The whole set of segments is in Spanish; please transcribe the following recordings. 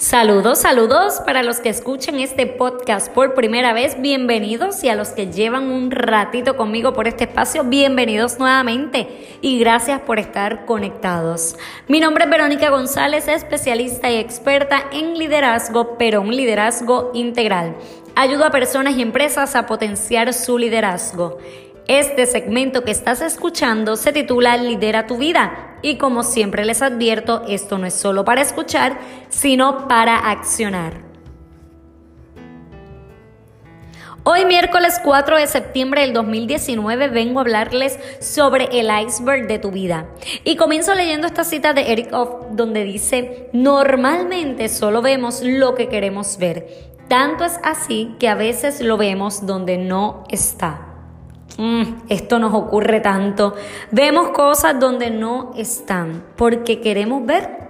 Saludos, saludos para los que escuchen este podcast por primera vez, bienvenidos y a los que llevan un ratito conmigo por este espacio, bienvenidos nuevamente y gracias por estar conectados. Mi nombre es Verónica González, especialista y experta en liderazgo, pero un liderazgo integral. Ayudo a personas y empresas a potenciar su liderazgo. Este segmento que estás escuchando se titula Lidera tu vida y como siempre les advierto, esto no es solo para escuchar, sino para accionar. Hoy miércoles 4 de septiembre del 2019 vengo a hablarles sobre el iceberg de tu vida. Y comienzo leyendo esta cita de Eric Off donde dice, normalmente solo vemos lo que queremos ver. Tanto es así que a veces lo vemos donde no está. Mm, esto nos ocurre tanto. Vemos cosas donde no están porque queremos ver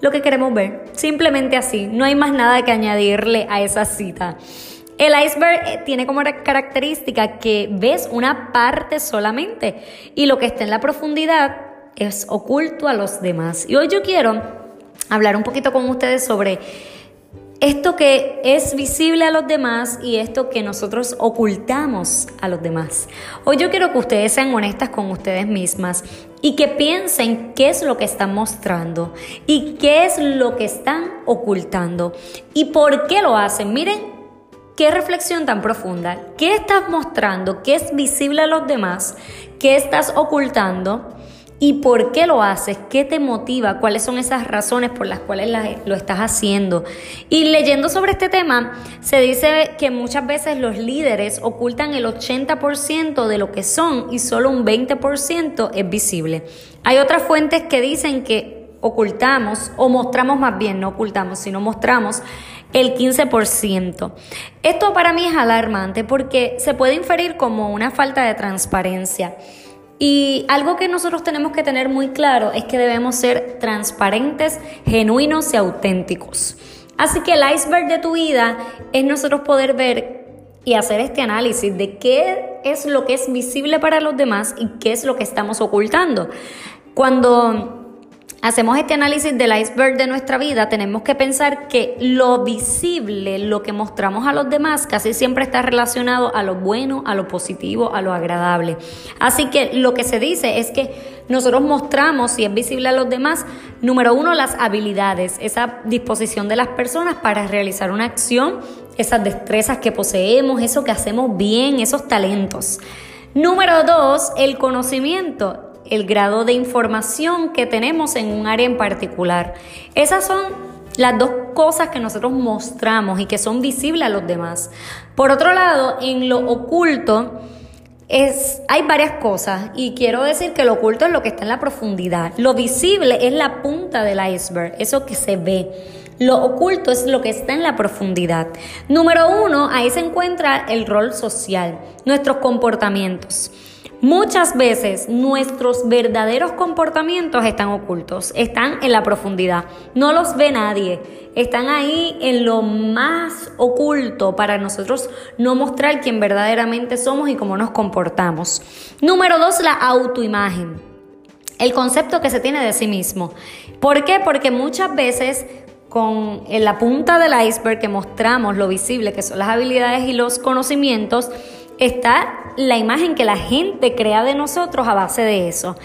lo que queremos ver. Simplemente así. No hay más nada que añadirle a esa cita. El iceberg eh, tiene como característica que ves una parte solamente y lo que está en la profundidad es oculto a los demás. Y hoy yo quiero hablar un poquito con ustedes sobre esto que es visible a los demás y esto que nosotros ocultamos a los demás. Hoy yo quiero que ustedes sean honestas con ustedes mismas y que piensen qué es lo que están mostrando y qué es lo que están ocultando y por qué lo hacen. Miren qué reflexión tan profunda. ¿Qué estás mostrando? ¿Qué es visible a los demás? ¿Qué estás ocultando? ¿Y por qué lo haces? ¿Qué te motiva? ¿Cuáles son esas razones por las cuales lo estás haciendo? Y leyendo sobre este tema, se dice que muchas veces los líderes ocultan el 80% de lo que son y solo un 20% es visible. Hay otras fuentes que dicen que ocultamos o mostramos más bien, no ocultamos, sino mostramos el 15%. Esto para mí es alarmante porque se puede inferir como una falta de transparencia. Y algo que nosotros tenemos que tener muy claro es que debemos ser transparentes, genuinos y auténticos. Así que el iceberg de tu vida es nosotros poder ver y hacer este análisis de qué es lo que es visible para los demás y qué es lo que estamos ocultando. Cuando hacemos este análisis del iceberg de nuestra vida, tenemos que pensar que lo visible, lo que mostramos a los demás, casi siempre está relacionado a lo bueno, a lo positivo, a lo agradable. Así que lo que se dice es que nosotros mostramos, si es visible a los demás, número uno, las habilidades, esa disposición de las personas para realizar una acción, esas destrezas que poseemos, eso que hacemos bien, esos talentos. Número dos, el conocimiento el grado de información que tenemos en un área en particular. Esas son las dos cosas que nosotros mostramos y que son visibles a los demás. Por otro lado, en lo oculto, es, hay varias cosas y quiero decir que lo oculto es lo que está en la profundidad. Lo visible es la punta del iceberg, eso que se ve. Lo oculto es lo que está en la profundidad. Número uno, ahí se encuentra el rol social, nuestros comportamientos. Muchas veces nuestros verdaderos comportamientos están ocultos, están en la profundidad, no los ve nadie, están ahí en lo más oculto para nosotros no mostrar quién verdaderamente somos y cómo nos comportamos. Número dos, la autoimagen, el concepto que se tiene de sí mismo. ¿Por qué? Porque muchas veces con la punta del iceberg que mostramos lo visible, que son las habilidades y los conocimientos, está la imagen que la gente crea de nosotros a base de eso.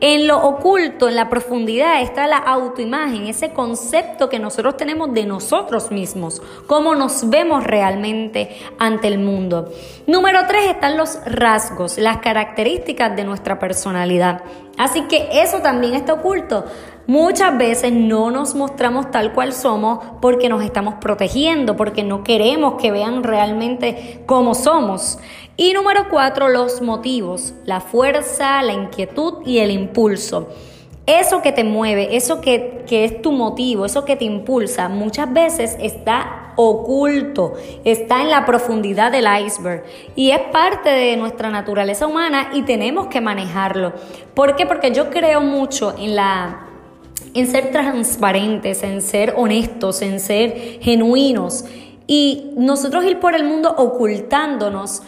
En lo oculto, en la profundidad, está la autoimagen, ese concepto que nosotros tenemos de nosotros mismos, cómo nos vemos realmente ante el mundo. Número tres están los rasgos, las características de nuestra personalidad. Así que eso también está oculto. Muchas veces no nos mostramos tal cual somos porque nos estamos protegiendo, porque no queremos que vean realmente cómo somos. Y número cuatro, los motivos, la fuerza, la inquietud y el impulso. Eso que te mueve, eso que, que, es tu motivo, eso que te impulsa, muchas veces está oculto, está en la profundidad del iceberg y es parte de nuestra naturaleza humana y tenemos que manejarlo. ¿Por qué? Porque yo creo mucho en la en ser transparentes, en ser honestos, en ser genuinos. Y nosotros ir por el mundo ocultándonos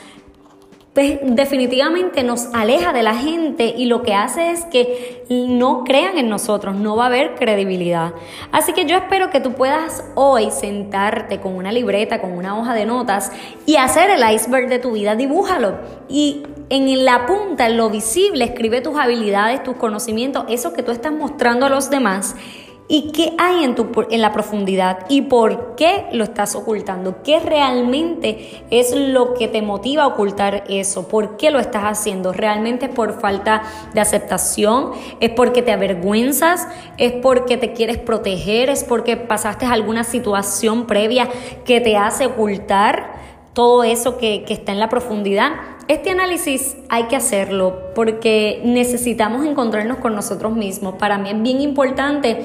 pues definitivamente nos aleja de la gente y lo que hace es que no crean en nosotros, no va a haber credibilidad. Así que yo espero que tú puedas hoy sentarte con una libreta, con una hoja de notas y hacer el iceberg de tu vida, dibújalo y en la punta, en lo visible, escribe tus habilidades, tus conocimientos, eso que tú estás mostrando a los demás ¿Y qué hay en, tu, en la profundidad? ¿Y por qué lo estás ocultando? ¿Qué realmente es lo que te motiva a ocultar eso? ¿Por qué lo estás haciendo? ¿Realmente es por falta de aceptación? ¿Es porque te avergüenzas? ¿Es porque te quieres proteger? ¿Es porque pasaste alguna situación previa que te hace ocultar todo eso que, que está en la profundidad? Este análisis hay que hacerlo porque necesitamos encontrarnos con nosotros mismos. Para mí es bien importante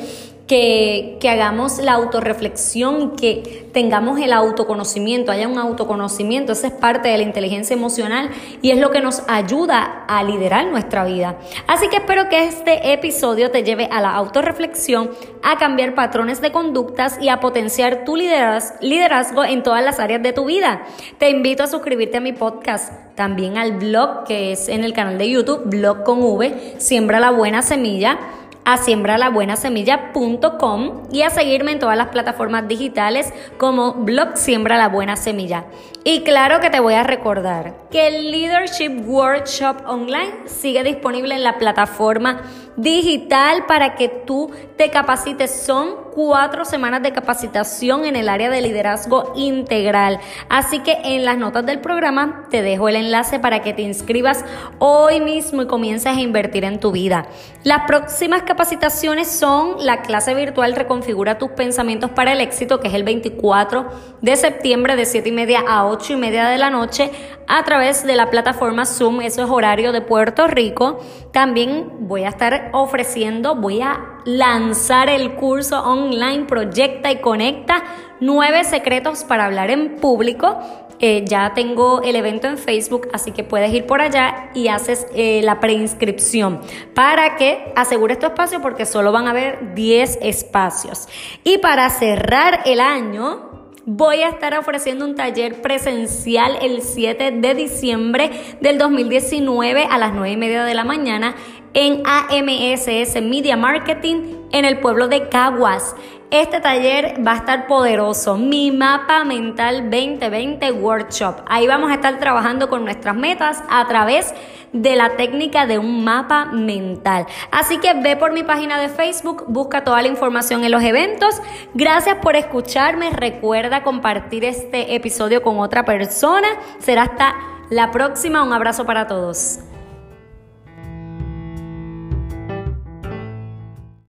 que, hagamos la autorreflexión, que tengamos el autoconocimiento, haya un autoconocimiento, esa es parte de la inteligencia emocional y es lo que nos ayuda a liderar nuestra vida. Así que espero que este episodio te lleve a la autorreflexión, a cambiar patrones de conductas y a potenciar tu liderazgo en todas las áreas de tu vida. Te invito a suscribirte a mi podcast, también al blog que es en el canal de YouTube, blog con V, siembra la buena semilla a siembralabuenasemilla.com y a seguirme en todas las plataformas digitales como blog Siembra la Buena Semilla. Y claro que te voy a recordar que el Leadership Workshop Online sigue disponible en la plataforma digital para que tú te capacites. Son cuatro semanas de capacitación en el área de liderazgo integral. Así que en las notas del programa te dejo el enlace para que te inscribas hoy mismo y comiences a invertir en tu vida. Las próximas capacitaciones son la clase virtual Reconfigura tus pensamientos para el éxito, que es el 24 de septiembre de 7 y media a 8 y media de la noche a través de la plataforma Zoom. Eso es horario de Puerto Rico. También voy a estar ofreciendo, voy a lanzar el curso online Proyecta y Conecta, nueve secretos para hablar en público. Eh, ya tengo el evento en Facebook, así que puedes ir por allá y haces eh, la preinscripción para que asegures tu espacio porque solo van a haber 10 espacios. Y para cerrar el año, Voy a estar ofreciendo un taller presencial el 7 de diciembre del 2019 a las 9 y media de la mañana en AMSS Media Marketing en el pueblo de Caguas. Este taller va a estar poderoso, mi mapa mental 2020 workshop. Ahí vamos a estar trabajando con nuestras metas a través de la técnica de un mapa mental. Así que ve por mi página de Facebook, busca toda la información en los eventos. Gracias por escucharme. Recuerda compartir este episodio con otra persona. Será hasta la próxima. Un abrazo para todos.